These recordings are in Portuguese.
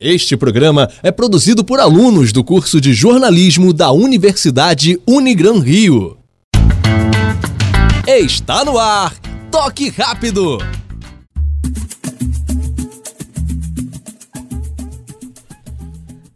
Este programa é produzido por alunos do curso de jornalismo da Universidade Unigran Rio. Está no ar, Toque Rápido!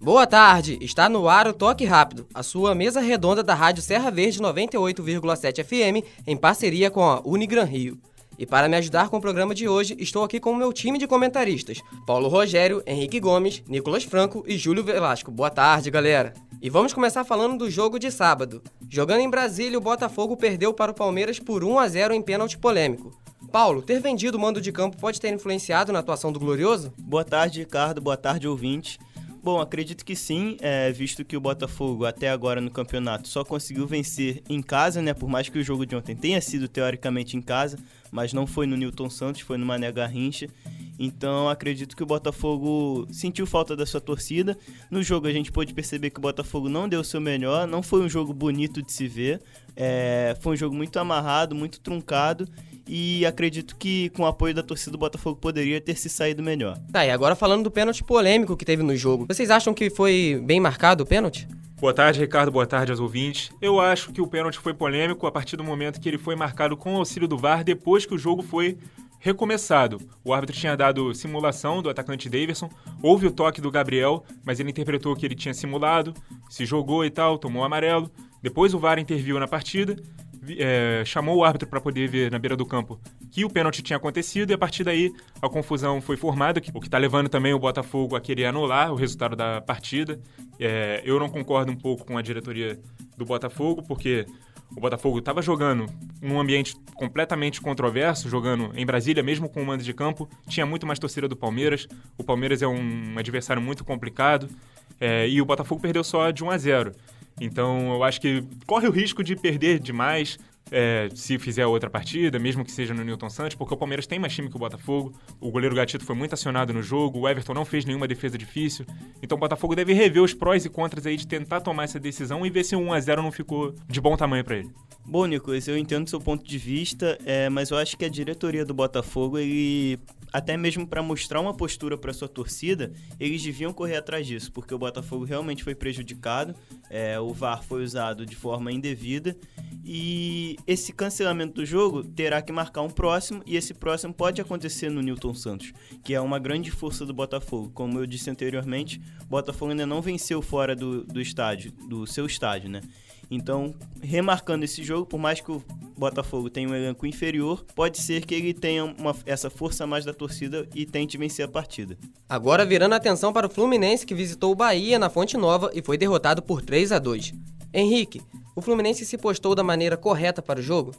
Boa tarde, está no ar o Toque Rápido, a sua mesa redonda da Rádio Serra Verde 98,7 FM, em parceria com a Unigran Rio. E para me ajudar com o programa de hoje, estou aqui com o meu time de comentaristas: Paulo Rogério, Henrique Gomes, Nicolas Franco e Júlio Velasco. Boa tarde, galera. E vamos começar falando do jogo de sábado. Jogando em Brasília, o Botafogo perdeu para o Palmeiras por 1 a 0 em pênalti polêmico. Paulo, ter vendido o mando de campo pode ter influenciado na atuação do Glorioso? Boa tarde, Ricardo. Boa tarde, ouvinte. Bom, acredito que sim, é, visto que o Botafogo até agora no campeonato só conseguiu vencer em casa, né? Por mais que o jogo de ontem tenha sido teoricamente em casa, mas não foi no Newton Santos, foi no Mané Garrincha. Então acredito que o Botafogo sentiu falta da sua torcida. No jogo a gente pôde perceber que o Botafogo não deu o seu melhor, não foi um jogo bonito de se ver. É, foi um jogo muito amarrado, muito truncado e acredito que com o apoio da torcida do Botafogo poderia ter se saído melhor. Tá, e agora falando do pênalti polêmico que teve no jogo. Vocês acham que foi bem marcado o pênalti? Boa tarde, Ricardo. Boa tarde aos ouvintes. Eu acho que o pênalti foi polêmico a partir do momento que ele foi marcado com o auxílio do VAR depois que o jogo foi recomeçado. O árbitro tinha dado simulação do atacante Davidson, houve o toque do Gabriel, mas ele interpretou que ele tinha simulado, se jogou e tal, tomou amarelo. Depois o VAR interviu na partida é, chamou o árbitro para poder ver na beira do campo que o pênalti tinha acontecido e a partir daí a confusão foi formada, o que está levando também o Botafogo a querer anular o resultado da partida. É, eu não concordo um pouco com a diretoria do Botafogo, porque o Botafogo estava jogando num ambiente completamente controverso, jogando em Brasília, mesmo com o mando de campo. Tinha muito mais torcida do Palmeiras. O Palmeiras é um adversário muito complicado. É, e o Botafogo perdeu só de 1 a 0. Então eu acho que corre o risco de perder demais é, se fizer outra partida, mesmo que seja no Newton Santos, porque o Palmeiras tem mais time que o Botafogo. O goleiro Gatito foi muito acionado no jogo, o Everton não fez nenhuma defesa difícil. Então o Botafogo deve rever os prós e contras aí de tentar tomar essa decisão e ver se o 1 a 0 não ficou de bom tamanho para ele. Bom, Nicolas, eu entendo seu ponto de vista, é, mas eu acho que a diretoria do Botafogo ele até mesmo para mostrar uma postura para sua torcida, eles deviam correr atrás disso, porque o Botafogo realmente foi prejudicado, é, o VAR foi usado de forma indevida e esse cancelamento do jogo terá que marcar um próximo e esse próximo pode acontecer no Newton Santos, que é uma grande força do Botafogo. Como eu disse anteriormente, Botafogo ainda não venceu fora do, do estádio, do seu estádio, né? Então, remarcando esse jogo, por mais que o Botafogo tenha um elenco inferior, pode ser que ele tenha uma, essa força mais da torcida e tente vencer a partida. Agora virando a atenção para o Fluminense que visitou o Bahia na Fonte Nova e foi derrotado por 3 a 2. Henrique, o Fluminense se postou da maneira correta para o jogo?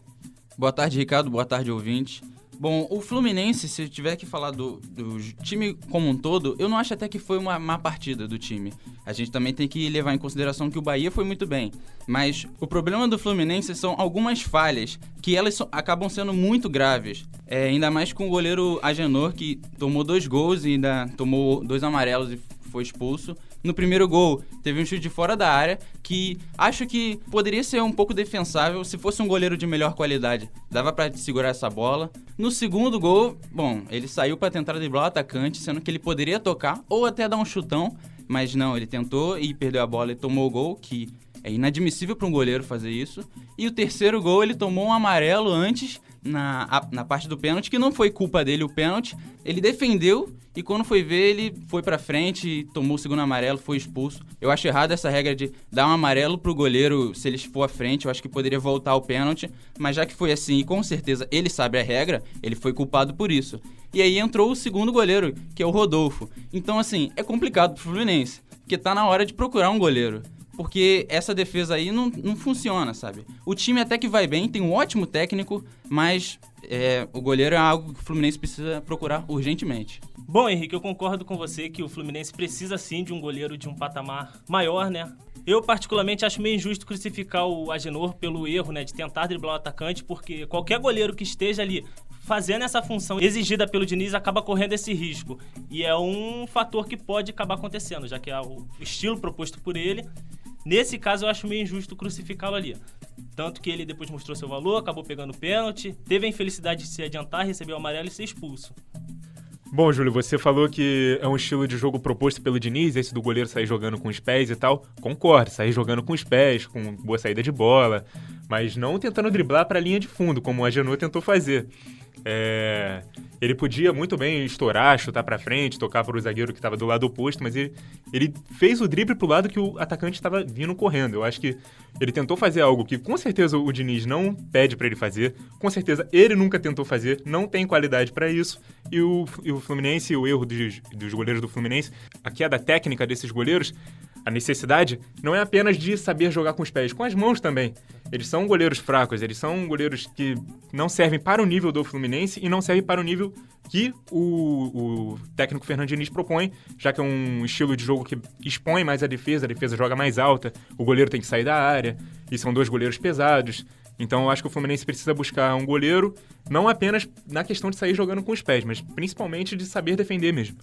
Boa tarde, Ricardo. Boa tarde, ouvinte. Bom, o Fluminense, se eu tiver que falar do, do, time como um todo, eu não acho até que foi uma má partida do time. A gente também tem que levar em consideração que o Bahia foi muito bem. Mas o problema do Fluminense são algumas falhas, que elas so, acabam sendo muito graves. É, ainda mais com o goleiro Agenor, que tomou dois gols e ainda tomou dois amarelos e foi expulso. No primeiro gol, teve um chute de fora da área que acho que poderia ser um pouco defensável se fosse um goleiro de melhor qualidade. Dava para segurar essa bola. No segundo gol, bom, ele saiu para tentar driblar o atacante, sendo que ele poderia tocar ou até dar um chutão, mas não, ele tentou e perdeu a bola e tomou o gol, que é inadmissível para um goleiro fazer isso. E o terceiro gol, ele tomou um amarelo antes na, a, na parte do pênalti, que não foi culpa dele o pênalti. Ele defendeu e quando foi ver, ele foi pra frente, tomou o segundo amarelo, foi expulso. Eu acho errado essa regra de dar um amarelo pro goleiro se ele for à frente. Eu acho que poderia voltar ao pênalti, mas já que foi assim e com certeza ele sabe a regra, ele foi culpado por isso. E aí entrou o segundo goleiro, que é o Rodolfo. Então, assim, é complicado pro Fluminense, porque tá na hora de procurar um goleiro porque essa defesa aí não, não funciona, sabe? O time até que vai bem, tem um ótimo técnico, mas é, o goleiro é algo que o Fluminense precisa procurar urgentemente. Bom, Henrique, eu concordo com você que o Fluminense precisa sim de um goleiro de um patamar maior, né? Eu, particularmente, acho meio injusto crucificar o Agenor pelo erro, né, de tentar driblar o atacante, porque qualquer goleiro que esteja ali fazendo essa função exigida pelo Diniz acaba correndo esse risco. E é um fator que pode acabar acontecendo, já que é o estilo proposto por ele Nesse caso, eu acho meio injusto crucificá-lo ali. Tanto que ele depois mostrou seu valor, acabou pegando pênalti, teve a infelicidade de se adiantar, recebeu o amarelo e ser expulso. Bom, Júlio, você falou que é um estilo de jogo proposto pelo Diniz, esse do goleiro sair jogando com os pés e tal. Concordo, sair jogando com os pés, com boa saída de bola, mas não tentando driblar para a linha de fundo, como o Agenor tentou fazer. É, ele podia muito bem estourar, chutar para frente, tocar para o zagueiro que estava do lado oposto, mas ele, ele fez o drible pro lado que o atacante estava vindo correndo. Eu acho que ele tentou fazer algo que com certeza o Diniz não pede para ele fazer, com certeza ele nunca tentou fazer, não tem qualidade para isso. E o, e o Fluminense, o erro dos, dos goleiros do Fluminense, a queda técnica desses goleiros, a necessidade não é apenas de saber jogar com os pés, com as mãos também. Eles são goleiros fracos, eles são goleiros que não servem para o nível do Fluminense e não servem para o nível que o, o técnico Fernando Diniz propõe, já que é um estilo de jogo que expõe mais a defesa, a defesa joga mais alta, o goleiro tem que sair da área, e são dois goleiros pesados. Então eu acho que o Fluminense precisa buscar um goleiro, não apenas na questão de sair jogando com os pés, mas principalmente de saber defender mesmo.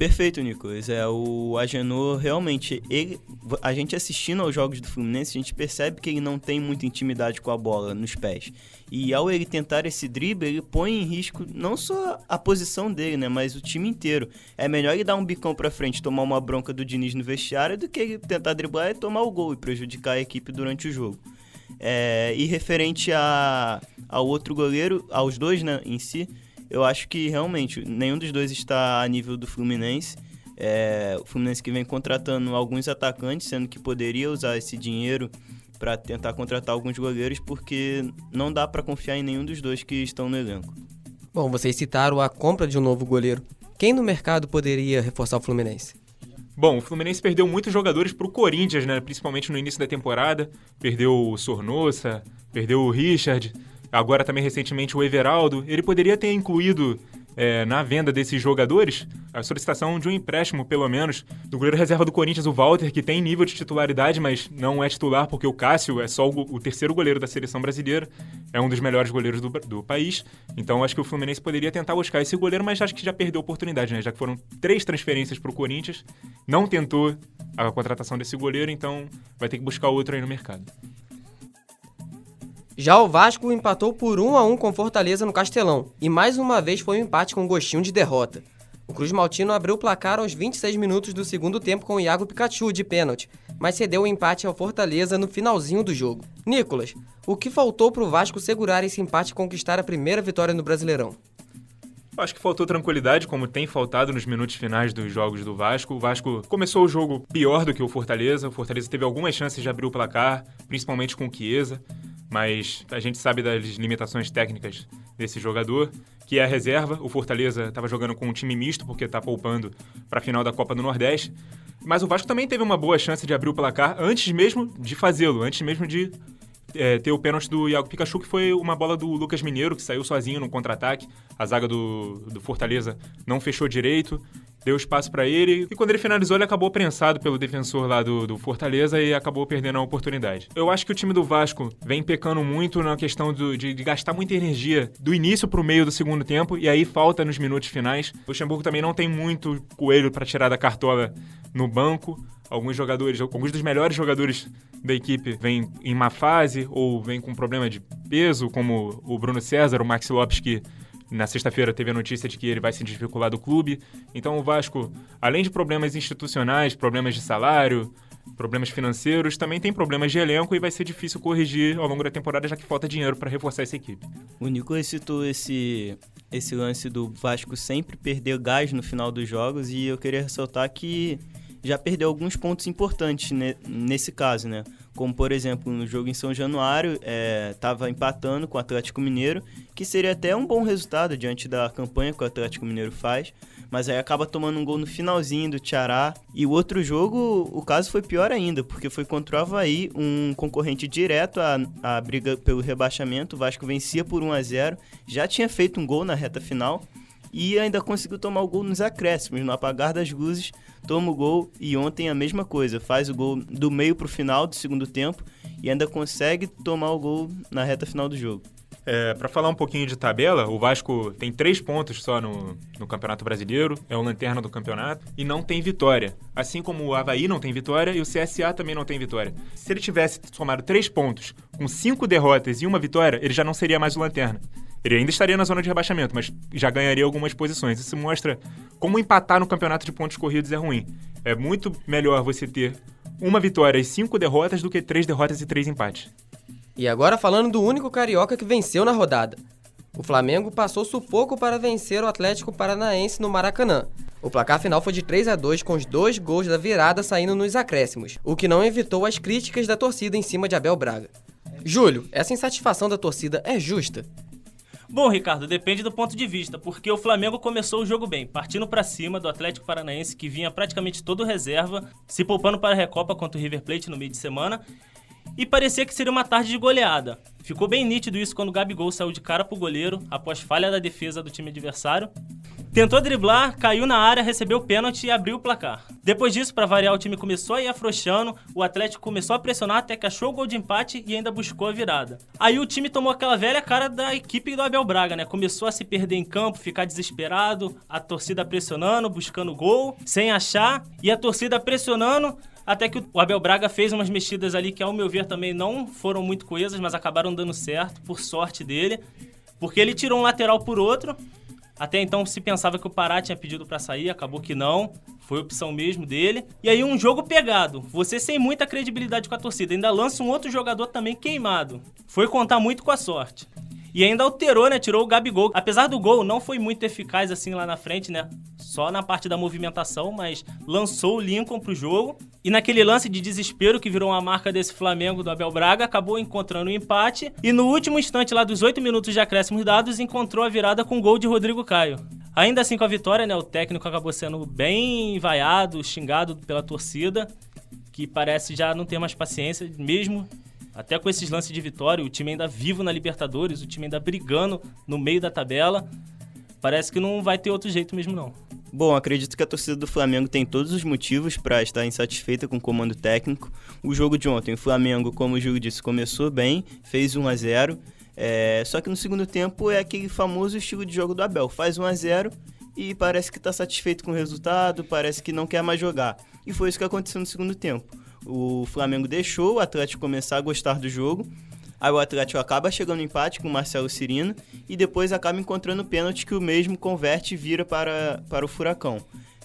Perfeito, Nicolas. É, o Agenor realmente, ele, a gente assistindo aos jogos do Fluminense, a gente percebe que ele não tem muita intimidade com a bola nos pés. E ao ele tentar esse drible, ele põe em risco não só a posição dele, né, mas o time inteiro. É melhor ele dar um bicão para frente, tomar uma bronca do Diniz no vestiário, do que ele tentar driblar e tomar o gol e prejudicar a equipe durante o jogo. É, e referente a, ao outro goleiro, aos dois né, em si, eu acho que realmente nenhum dos dois está a nível do Fluminense. É, o Fluminense que vem contratando alguns atacantes, sendo que poderia usar esse dinheiro para tentar contratar alguns goleiros, porque não dá para confiar em nenhum dos dois que estão no elenco. Bom, vocês citaram a compra de um novo goleiro. Quem no mercado poderia reforçar o Fluminense? Bom, o Fluminense perdeu muitos jogadores para o Corinthians, né? Principalmente no início da temporada. Perdeu o Sornosa, perdeu o Richard, agora também recentemente o Everaldo, ele poderia ter incluído é, na venda desses jogadores a solicitação de um empréstimo, pelo menos, do goleiro reserva do Corinthians, o Walter, que tem nível de titularidade, mas não é titular porque o Cássio é só o, o terceiro goleiro da seleção brasileira, é um dos melhores goleiros do, do país. Então acho que o Fluminense poderia tentar buscar esse goleiro, mas acho que já perdeu a oportunidade, né? Já que foram três transferências para o Corinthians, não tentou a contratação desse goleiro, então vai ter que buscar outro aí no mercado. Já o Vasco empatou por 1 a 1 com Fortaleza no Castelão e mais uma vez foi um empate com gostinho de derrota. O Cruz Maltino abriu o placar aos 26 minutos do segundo tempo com o Iago Pikachu de pênalti, mas cedeu o empate ao Fortaleza no finalzinho do jogo. Nicolas, o que faltou para o Vasco segurar esse empate e conquistar a primeira vitória no Brasileirão? Acho que faltou tranquilidade, como tem faltado nos minutos finais dos jogos do Vasco. O Vasco começou o jogo pior do que o Fortaleza. O Fortaleza teve algumas chances de abrir o placar, principalmente com o Chiesa mas a gente sabe das limitações técnicas desse jogador, que é a reserva. O Fortaleza estava jogando com um time misto, porque está poupando para a final da Copa do Nordeste. Mas o Vasco também teve uma boa chance de abrir o placar antes mesmo de fazê-lo, antes mesmo de é, ter o pênalti do Iago Pikachu, que foi uma bola do Lucas Mineiro, que saiu sozinho no contra-ataque. A zaga do, do Fortaleza não fechou direito deu espaço para ele. E quando ele finalizou, ele acabou prensado pelo defensor lá do, do, Fortaleza e acabou perdendo a oportunidade. Eu acho que o time do Vasco vem pecando muito na questão do, de, de, gastar muita energia do início pro meio do segundo tempo e aí falta nos minutos finais. O Luxemburgo também não tem muito coelho para tirar da cartola no banco. Alguns jogadores, alguns dos melhores jogadores da equipe vêm em má fase ou vêm com problema de peso, como o Bruno César, o Maxi Lopes, que na sexta-feira teve a notícia de que ele vai se desvincular do clube. Então o Vasco, além de problemas institucionais, problemas de salário, problemas financeiros, também tem problemas de elenco e vai ser difícil corrigir ao longo da temporada, já que falta dinheiro para reforçar essa equipe. O Nicolas citou esse, esse lance do Vasco sempre perder gás no final dos jogos e eu queria ressaltar que já perdeu alguns pontos importantes nesse caso, né? Como, por exemplo, no jogo em São Januário, estava é, empatando com o Atlético Mineiro, que seria até um bom resultado diante da campanha que o Atlético Mineiro faz, mas aí acaba tomando um gol no finalzinho do Tiará. E o outro jogo, o caso foi pior ainda, porque foi contra o Havaí, um concorrente direto à, à briga pelo rebaixamento. O Vasco vencia por 1 a 0 já tinha feito um gol na reta final e ainda conseguiu tomar o gol nos acréscimos, no apagar das luzes, toma o gol e ontem a mesma coisa, faz o gol do meio para o final do segundo tempo e ainda consegue tomar o gol na reta final do jogo. É, para falar um pouquinho de tabela, o Vasco tem três pontos só no, no Campeonato Brasileiro, é o lanterna do campeonato, e não tem vitória. Assim como o Havaí não tem vitória e o CSA também não tem vitória. Se ele tivesse somado três pontos com cinco derrotas e uma vitória, ele já não seria mais o lanterna. Ele ainda estaria na zona de rebaixamento, mas já ganharia algumas posições. Isso mostra como empatar no campeonato de pontos corridos é ruim. É muito melhor você ter uma vitória e cinco derrotas do que três derrotas e três empates. E agora falando do único carioca que venceu na rodada. O Flamengo passou sufoco para vencer o Atlético Paranaense no Maracanã. O placar final foi de 3 a 2 com os dois gols da virada saindo nos acréscimos, o que não evitou as críticas da torcida em cima de Abel Braga. Júlio, essa insatisfação da torcida é justa? Bom, Ricardo, depende do ponto de vista, porque o Flamengo começou o jogo bem, partindo para cima do Atlético Paranaense, que vinha praticamente todo reserva, se poupando para a Recopa contra o River Plate no meio de semana, e parecia que seria uma tarde de goleada. Ficou bem nítido isso quando o Gabigol saiu de cara pro goleiro, após falha da defesa do time adversário. Tentou driblar, caiu na área, recebeu o pênalti e abriu o placar. Depois disso, para variar, o time começou a ir afrouxando, o Atlético começou a pressionar até que achou o gol de empate e ainda buscou a virada. Aí o time tomou aquela velha cara da equipe do Abel Braga, né? Começou a se perder em campo, ficar desesperado, a torcida pressionando, buscando gol, sem achar, e a torcida pressionando, até que o Abel Braga fez umas mexidas ali que, ao meu ver, também não foram muito coesas, mas acabaram dando certo, por sorte dele. Porque ele tirou um lateral por outro. Até então se pensava que o Pará tinha pedido para sair, acabou que não. Foi opção mesmo dele. E aí um jogo pegado. Você sem muita credibilidade com a torcida. Ainda lança um outro jogador também queimado. Foi contar muito com a sorte. E ainda alterou, né? Tirou o Gabigol. Apesar do gol, não foi muito eficaz assim lá na frente, né? Só na parte da movimentação, mas lançou o Lincoln pro jogo. E naquele lance de desespero que virou uma marca desse Flamengo do Abel Braga, acabou encontrando o um empate. E no último instante, lá dos oito minutos de acréscimos dados, encontrou a virada com o gol de Rodrigo Caio. Ainda assim, com a vitória, né? O técnico acabou sendo bem vaiado, xingado pela torcida, que parece já não ter mais paciência, mesmo até com esses lances de vitória, o time ainda vivo na Libertadores, o time ainda brigando no meio da tabela. Parece que não vai ter outro jeito mesmo, não. Bom, acredito que a torcida do Flamengo tem todos os motivos para estar insatisfeita com o comando técnico. O jogo de ontem, o Flamengo, como o Gil disse, começou bem, fez 1 a 0 é, Só que no segundo tempo é aquele famoso estilo de jogo do Abel: faz 1 a 0 e parece que está satisfeito com o resultado, parece que não quer mais jogar. E foi isso que aconteceu no segundo tempo o Flamengo deixou o Atlético começar a gostar do jogo. Aí o Atlético acaba chegando no empate com o Marcelo Cirino e depois acaba encontrando o pênalti que o mesmo converte e vira para, para o Furacão.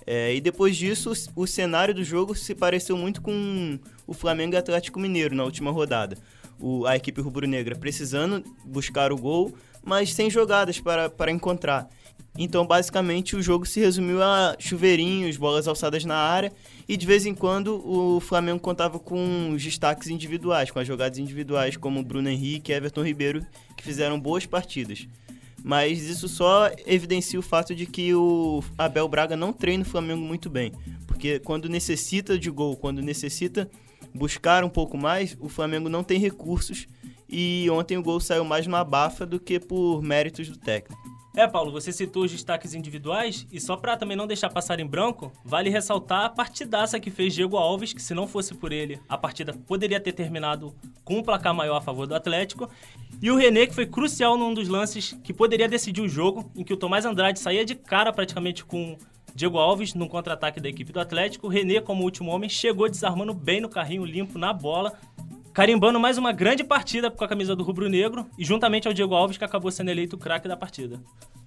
É, e depois disso, o cenário do jogo se pareceu muito com o Flamengo e Atlético Mineiro na última rodada. O, a equipe rubro-negra precisando buscar o gol, mas sem jogadas para, para encontrar. Então, basicamente, o jogo se resumiu a chuveirinhos, bolas alçadas na área e de vez em quando o Flamengo contava com os destaques individuais, com as jogadas individuais, como Bruno Henrique e Everton Ribeiro, que fizeram boas partidas. Mas isso só evidencia o fato de que o Abel Braga não treina o Flamengo muito bem. Porque quando necessita de gol, quando necessita buscar um pouco mais, o Flamengo não tem recursos. E ontem o gol saiu mais numa bafa do que por méritos do técnico. É, Paulo, você citou os destaques individuais e só para também não deixar passar em branco, vale ressaltar a partidaça que fez Diego Alves, que se não fosse por ele, a partida poderia ter terminado com um placar maior a favor do Atlético. E o René, que foi crucial num dos lances que poderia decidir o jogo, em que o Tomás Andrade saía de cara praticamente com Diego Alves num contra-ataque da equipe do Atlético. O René, como último homem, chegou desarmando bem no carrinho limpo na bola, carimbando mais uma grande partida com a camisa do Rubro Negro e juntamente ao Diego Alves, que acabou sendo eleito o craque da partida.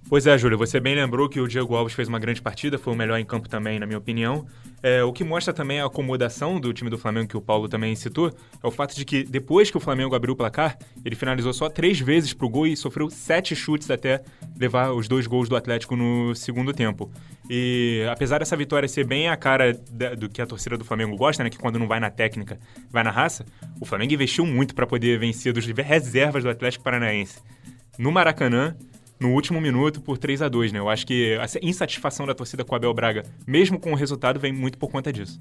Pois é, Júlio, você bem lembrou que o Diego Alves fez uma grande partida, foi o melhor em campo também, na minha opinião. É, o que mostra também a acomodação do time do Flamengo, que o Paulo também citou, é o fato de que depois que o Flamengo abriu o placar, ele finalizou só três vezes pro gol e sofreu sete chutes até levar os dois gols do Atlético no segundo tempo. E apesar dessa vitória ser bem a cara do que a torcida do Flamengo gosta, né, que quando não vai na técnica, vai na raça, o Flamengo investiu muito para poder vencer dos reservas do Atlético Paranaense. No Maracanã, no último minuto por 3 a 2 né? Eu acho que a insatisfação da torcida com o Abel Braga, mesmo com o resultado, vem muito por conta disso.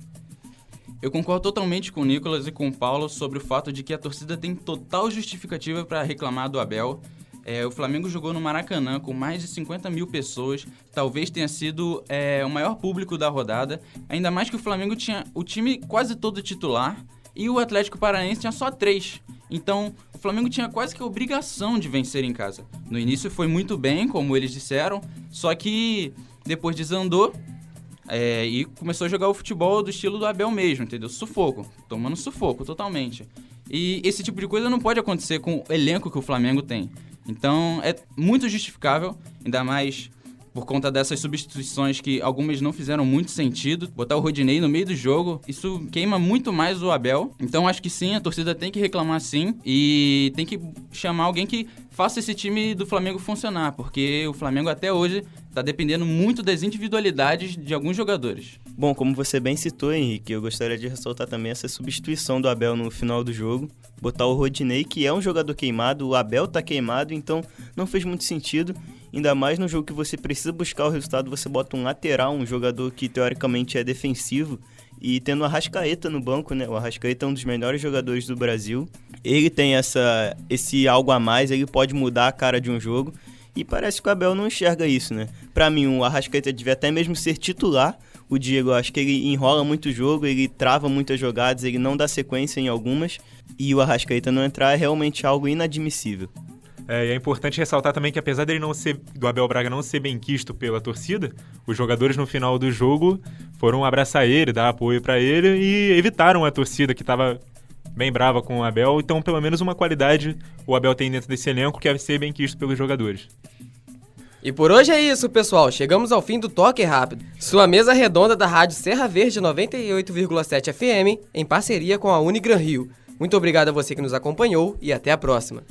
Eu concordo totalmente com o Nicolas e com o Paulo sobre o fato de que a torcida tem total justificativa para reclamar do Abel. É, o Flamengo jogou no Maracanã com mais de 50 mil pessoas, talvez tenha sido é, o maior público da rodada, ainda mais que o Flamengo tinha o time quase todo titular e o Atlético Paranaense tinha só três. Então, o Flamengo tinha quase que a obrigação de vencer em casa. No início foi muito bem, como eles disseram, só que depois desandou é, e começou a jogar o futebol do estilo do Abel mesmo, entendeu? Sufoco, tomando sufoco totalmente. E esse tipo de coisa não pode acontecer com o elenco que o Flamengo tem. Então é muito justificável, ainda mais por conta dessas substituições que algumas não fizeram muito sentido. Botar o Rodinei no meio do jogo, isso queima muito mais o Abel. Então acho que sim, a torcida tem que reclamar sim e tem que chamar alguém que faça esse time do Flamengo funcionar, porque o Flamengo até hoje está dependendo muito das individualidades de alguns jogadores. Bom, como você bem citou, Henrique, eu gostaria de ressaltar também essa substituição do Abel no final do jogo. Botar o Rodinei, que é um jogador queimado, o Abel tá queimado, então não fez muito sentido. Ainda mais no jogo que você precisa buscar o resultado, você bota um lateral, um jogador que teoricamente é defensivo. E tendo o Arrascaeta no banco, né? O Arrascaeta é um dos melhores jogadores do Brasil. Ele tem essa, esse algo a mais, ele pode mudar a cara de um jogo. E parece que o Abel não enxerga isso, né? Para mim, o Arrascaeta devia até mesmo ser titular. O Diego, acho que ele enrola muito o jogo, ele trava muitas jogadas, ele não dá sequência em algumas. E o Arrascaeta não entrar é realmente algo inadmissível. É, e é importante ressaltar também que apesar dele não ser, do Abel Braga não ser bem quisto pela torcida, os jogadores no final do jogo foram abraçar ele, dar apoio para ele e evitaram a torcida que estava bem brava com o Abel. Então, pelo menos uma qualidade o Abel tem dentro desse elenco que é ser bem quisto pelos jogadores. E por hoje é isso, pessoal. Chegamos ao fim do Toque Rápido. Sua mesa redonda da Rádio Serra Verde 98,7 FM, em parceria com a Unigran Rio. Muito obrigado a você que nos acompanhou e até a próxima.